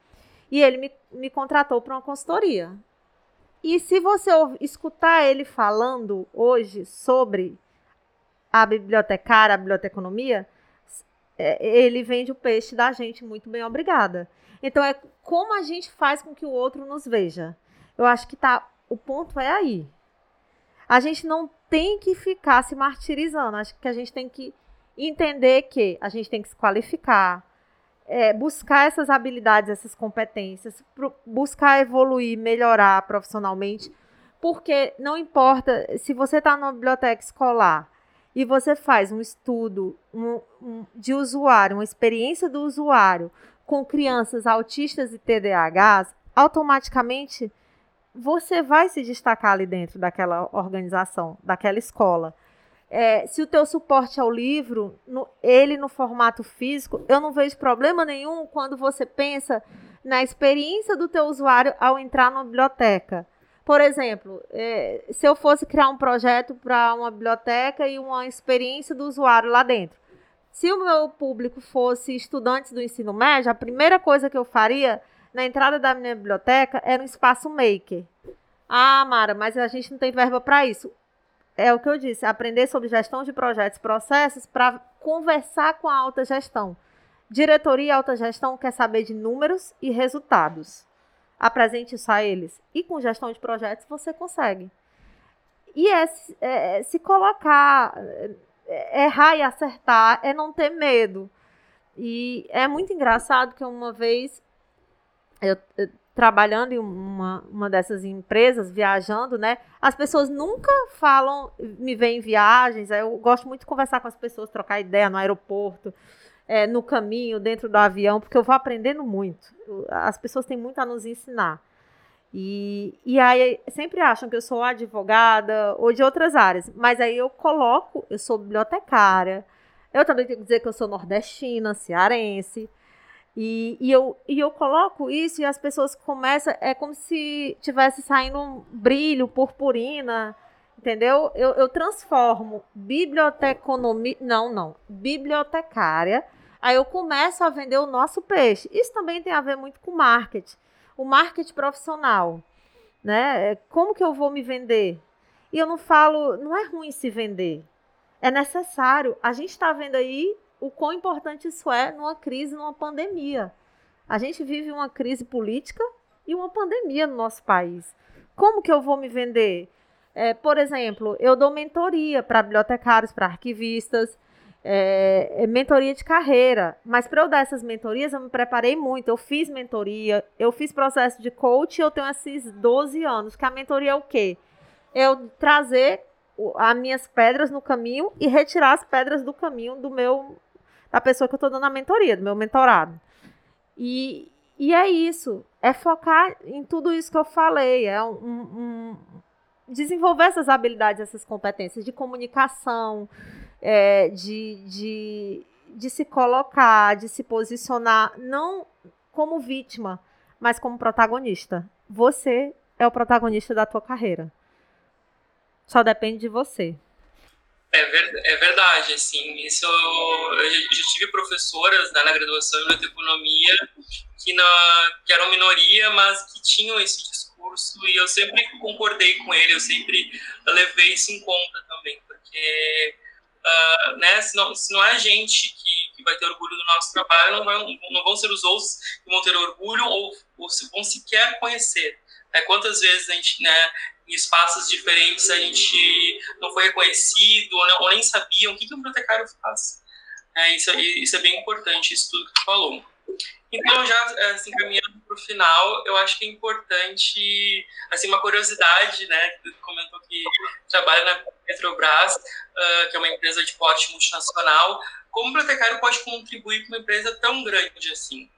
E ele me, me contratou para uma consultoria. E se você escutar ele falando hoje sobre a bibliotecária, a biblioteconomia, ele vende o peixe da gente muito bem, obrigada. Então é como a gente faz com que o outro nos veja. Eu acho que tá, o ponto é aí. A gente não tem que ficar se martirizando. Acho que a gente tem que entender que a gente tem que se qualificar, é, buscar essas habilidades, essas competências, buscar evoluir, melhorar profissionalmente, porque não importa se você está numa biblioteca escolar e você faz um estudo um, um, de usuário, uma experiência do usuário com crianças autistas e TDAHs, automaticamente você vai se destacar ali dentro daquela organização, daquela escola. É, se o teu suporte ao livro, no, ele no formato físico, eu não vejo problema nenhum quando você pensa na experiência do teu usuário ao entrar na biblioteca. Por exemplo, é, se eu fosse criar um projeto para uma biblioteca e uma experiência do usuário lá dentro, se o meu público fosse estudantes do ensino médio, a primeira coisa que eu faria na entrada da minha biblioteca era um espaço maker. Ah, Mara, mas a gente não tem verba para isso. É o que eu disse, aprender sobre gestão de projetos processos para conversar com a alta gestão. Diretoria e alta gestão quer saber de números e resultados. Apresente isso a eles. E com gestão de projetos você consegue. E é, é, é se colocar é, errar e acertar é não ter medo. E é muito engraçado que uma vez eu, eu trabalhando em uma, uma dessas empresas, viajando, né? As pessoas nunca falam, me veem em viagens. Eu gosto muito de conversar com as pessoas, trocar ideia no aeroporto, é, no caminho, dentro do avião, porque eu vou aprendendo muito. As pessoas têm muito a nos ensinar. E, e aí sempre acham que eu sou advogada ou de outras áreas, mas aí eu coloco, eu sou bibliotecária, eu também tenho que dizer que eu sou nordestina, cearense, e, e, eu, e eu coloco isso e as pessoas começam, é como se tivesse saindo um brilho, purpurina, entendeu? Eu, eu transformo biblioteconomia, não, não, bibliotecária, aí eu começo a vender o nosso peixe. Isso também tem a ver muito com marketing o marketing profissional, né? É, como que eu vou me vender? E eu não falo, não é ruim se vender. É necessário. A gente está vendo aí o quão importante isso é numa crise, numa pandemia. A gente vive uma crise política e uma pandemia no nosso país. Como que eu vou me vender? É, por exemplo, eu dou mentoria para bibliotecários, para arquivistas, é, é, mentoria de carreira. Mas para eu dar essas mentorias, eu me preparei muito. Eu fiz mentoria, eu fiz processo de coach, eu tenho esses 12 anos. Que a mentoria é o quê? Eu trazer as minhas pedras no caminho e retirar as pedras do caminho do meu da pessoa que eu estou dando a mentoria, do meu mentorado. E, e é isso, é focar em tudo isso que eu falei, é um, um desenvolver essas habilidades, essas competências de comunicação, é, de, de, de se colocar, de se posicionar, não como vítima, mas como protagonista. Você é o protagonista da tua carreira. Só depende de você. É, ver, é verdade, assim, isso eu já, tive professoras né, na graduação em economia que, na, que eram minoria, mas que tinham esse discurso e eu sempre concordei com ele, eu sempre levei isso em conta também, porque uh, né, se, não, se não é a gente que, que vai ter orgulho do nosso trabalho, não, vai, não vão ser os outros que vão ter orgulho ou, ou se vão sequer conhecer. Né? Quantas vezes a gente, né, em espaços diferentes a gente não foi reconhecido ou, não, ou nem sabiam o que, que um bibliotecário faz. É, isso, isso é bem importante, isso tudo que tu falou. Então, já assim, caminhando para o final, eu acho que é importante, assim, uma curiosidade, né? Comentou que trabalha na Petrobras, uh, que é uma empresa de porte multinacional. Como o bibliotecário pode contribuir com uma empresa tão grande assim?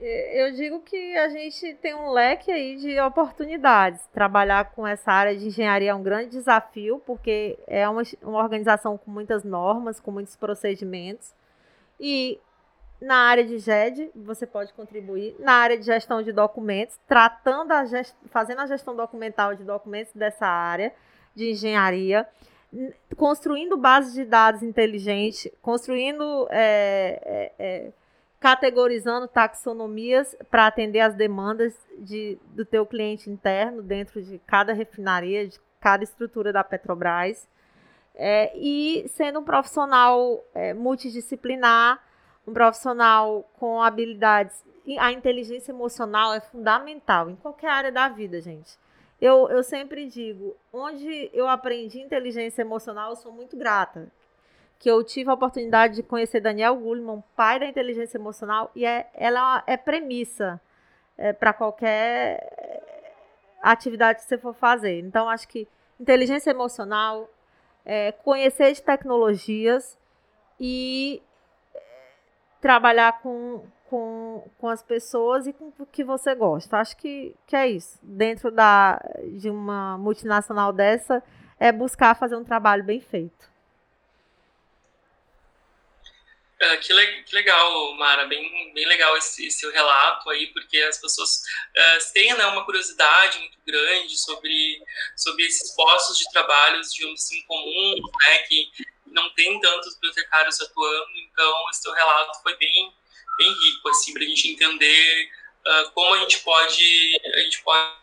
Eu digo que a gente tem um leque aí de oportunidades. Trabalhar com essa área de engenharia é um grande desafio, porque é uma, uma organização com muitas normas, com muitos procedimentos. E na área de GED, você pode contribuir. Na área de gestão de documentos, tratando a gest... fazendo a gestão documental de documentos dessa área de engenharia, construindo bases de dados inteligentes, construindo. É, é, é, categorizando taxonomias para atender às demandas de, do teu cliente interno dentro de cada refinaria, de cada estrutura da Petrobras. É, e sendo um profissional é, multidisciplinar, um profissional com habilidades. A inteligência emocional é fundamental em qualquer área da vida, gente. Eu, eu sempre digo, onde eu aprendi inteligência emocional, eu sou muito grata que eu tive a oportunidade de conhecer Daniel Goleman, pai da inteligência emocional, e é, ela é premissa é, para qualquer atividade que você for fazer. Então, acho que inteligência emocional, é, conhecer de tecnologias e trabalhar com, com, com as pessoas e com o que você gosta. Acho que, que é isso. Dentro da, de uma multinacional dessa, é buscar fazer um trabalho bem feito. Uh, que, le que, legal, Mara, bem, bem legal esse, seu relato aí, porque as pessoas uh, têm né, uma curiosidade muito grande sobre, sobre esses postos de trabalho, digamos assim, comuns, né, que não tem tantos bibliotecários atuando, então esse seu relato foi bem, bem rico, assim, para a gente entender uh, como a gente pode, a gente pode,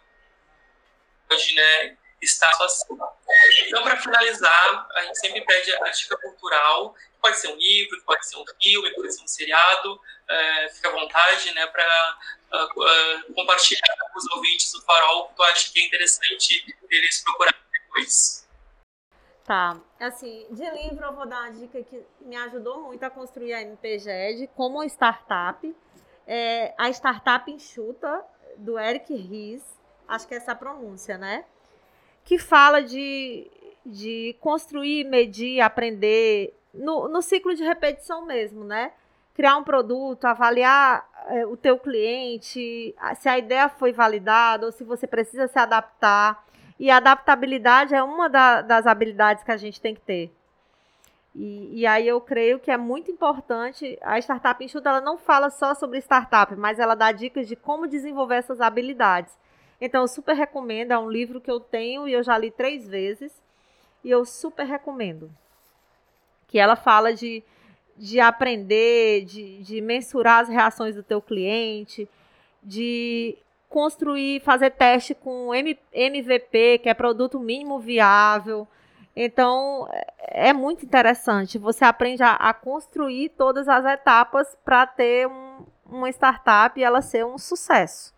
né, estar assim. Então, para finalizar, a gente sempre pede a dica cultural Pode ser um livro, pode ser um filme, pode ser um seriado. É, fica à vontade né, para uh, ah, uh, ah, compartilhar com os ouvintes do Farol que tu acha que é interessante eles procurarem depois. Tá, assim, de livro eu vou dar uma dica que me ajudou muito a construir a MPGED como startup. É, a Startup Enxuta, do Eric Ries, acho que é essa a pronúncia, né? Que fala de, de construir, medir, aprender no, no ciclo de repetição mesmo, né? Criar um produto, avaliar é, o teu cliente, se a ideia foi validada ou se você precisa se adaptar. E adaptabilidade é uma da, das habilidades que a gente tem que ter. E, e, aí eu creio que é muito importante. A Startup Enxuta ela não fala só sobre startup, mas ela dá dicas de como desenvolver essas habilidades. Então, eu super recomendo. É um livro que eu tenho e eu já li três vezes. E eu super recomendo que ela fala de, de aprender, de, de mensurar as reações do teu cliente, de construir, fazer teste com MVP, que é produto mínimo viável. Então, é, é muito interessante. Você aprende a, a construir todas as etapas para ter um, uma startup e ela ser um sucesso.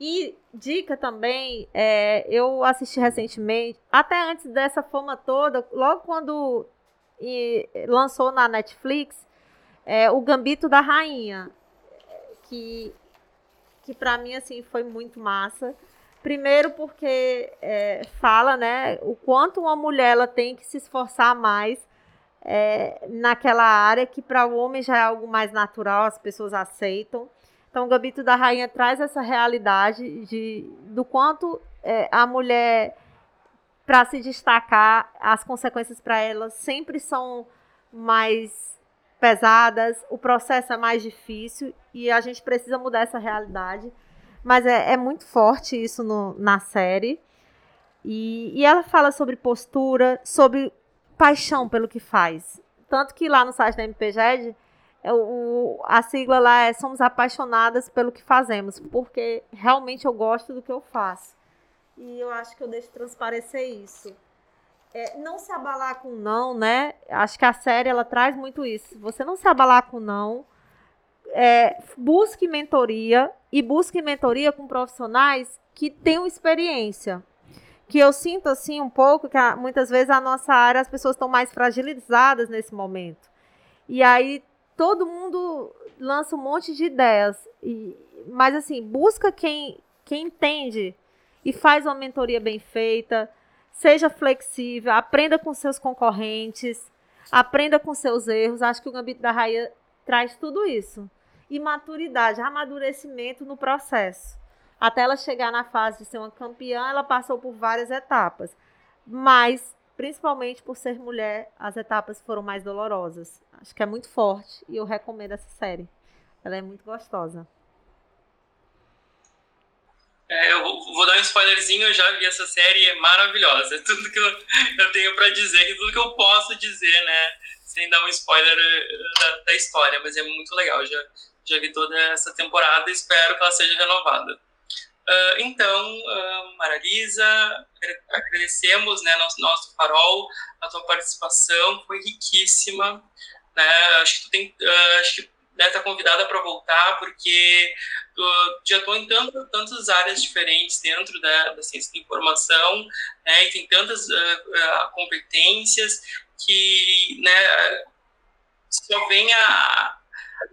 E dica também, é, eu assisti recentemente, até antes dessa fama toda, logo quando e, lançou na Netflix, é, o Gambito da Rainha, que, que para mim assim foi muito massa. Primeiro porque é, fala, né, o quanto uma mulher ela tem que se esforçar mais é, naquela área que para o homem já é algo mais natural, as pessoas aceitam. Então, o Gambito da Rainha traz essa realidade de, do quanto é, a mulher, para se destacar, as consequências para ela sempre são mais pesadas, o processo é mais difícil e a gente precisa mudar essa realidade. Mas é, é muito forte isso no, na série. E, e ela fala sobre postura, sobre paixão pelo que faz. Tanto que lá no site da MPGED, é o, a sigla lá é Somos apaixonadas pelo que fazemos, porque realmente eu gosto do que eu faço. E eu acho que eu deixo transparecer isso. É, não se abalar com não, né? Acho que a série ela traz muito isso. Você não se abalar com não. É, busque mentoria e busque mentoria com profissionais que tenham experiência que eu sinto assim um pouco que muitas vezes a nossa área as pessoas estão mais fragilizadas nesse momento. E aí todo mundo lança um monte de ideias, e, mas assim, busca quem quem entende e faz uma mentoria bem feita, seja flexível, aprenda com seus concorrentes, aprenda com seus erros. Acho que o Gambito da Raia traz tudo isso. E maturidade, amadurecimento no processo. Até ela chegar na fase de ser uma campeã, ela passou por várias etapas. Mas, principalmente por ser mulher, as etapas foram mais dolorosas. Acho que é muito forte e eu recomendo essa série. Ela é muito gostosa. É, eu vou dar um spoilerzinho, eu já vi essa série, é maravilhosa. [laughs] Tudo que eu, eu tenho para dizer, tudo que eu posso dizer, né? Sem dar um spoiler eh, da, da história, mas é muito legal. Já, já vi toda essa temporada e espero que ela seja renovada. Uh, então, uh, Maralisa, agradecemos, né, nosso, nosso farol, a tua participação, foi riquíssima, né, acho que tu tem, uh, acho que né, convidada para voltar, porque já estou em tanto, tantas áreas diferentes dentro da, da ciência da informação, né, e tem tantas uh, competências que, né, só vem a,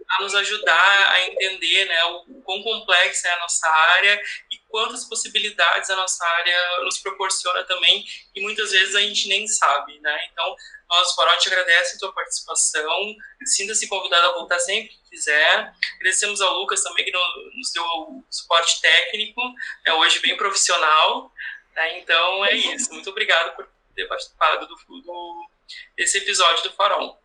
a nos ajudar a entender né, o, quão complexa é a nossa área e quantas possibilidades a nossa área nos proporciona também e muitas vezes a gente nem sabe, né? Então, nós, Farol, te agradece a tua participação, sinta-se convidado a voltar sempre que quiser. Agradecemos ao Lucas também, que nos deu o suporte técnico, é hoje bem profissional. Né? Então, é isso. Muito obrigado por ter participado do, do, desse episódio do Farol.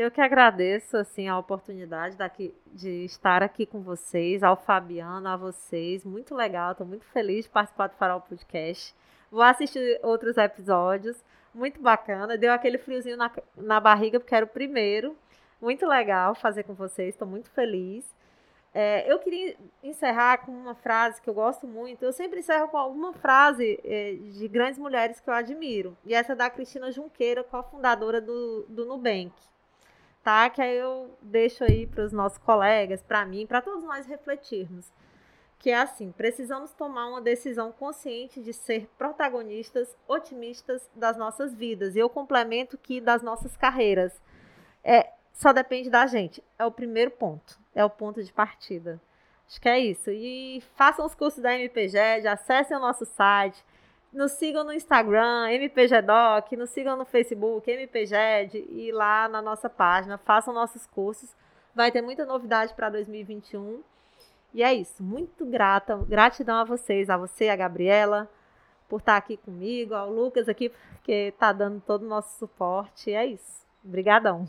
Eu que agradeço assim a oportunidade daqui, de estar aqui com vocês, ao Fabiano, a vocês. Muito legal, estou muito feliz de participar do Farol Podcast. Vou assistir outros episódios, muito bacana. Deu aquele friozinho na, na barriga, porque era o primeiro. Muito legal fazer com vocês, estou muito feliz. É, eu queria encerrar com uma frase que eu gosto muito. Eu sempre encerro com alguma frase é, de grandes mulheres que eu admiro. E essa é da Cristina Junqueira, cofundadora do, do Nubank tá? Que aí eu deixo aí para os nossos colegas, para mim, para todos nós refletirmos. Que é assim, precisamos tomar uma decisão consciente de ser protagonistas, otimistas das nossas vidas. E eu complemento que das nossas carreiras. É, só depende da gente. É o primeiro ponto. É o ponto de partida. Acho que é isso. E façam os cursos da MPG, acessem o nosso site, nos sigam no Instagram, MPGDoc, nos sigam no Facebook, MPGED e lá na nossa página, façam nossos cursos. Vai ter muita novidade para 2021. E é isso. Muito grata, gratidão a vocês, a você, a Gabriela, por estar aqui comigo, ao Lucas aqui, porque está dando todo o nosso suporte. E é isso. Obrigadão.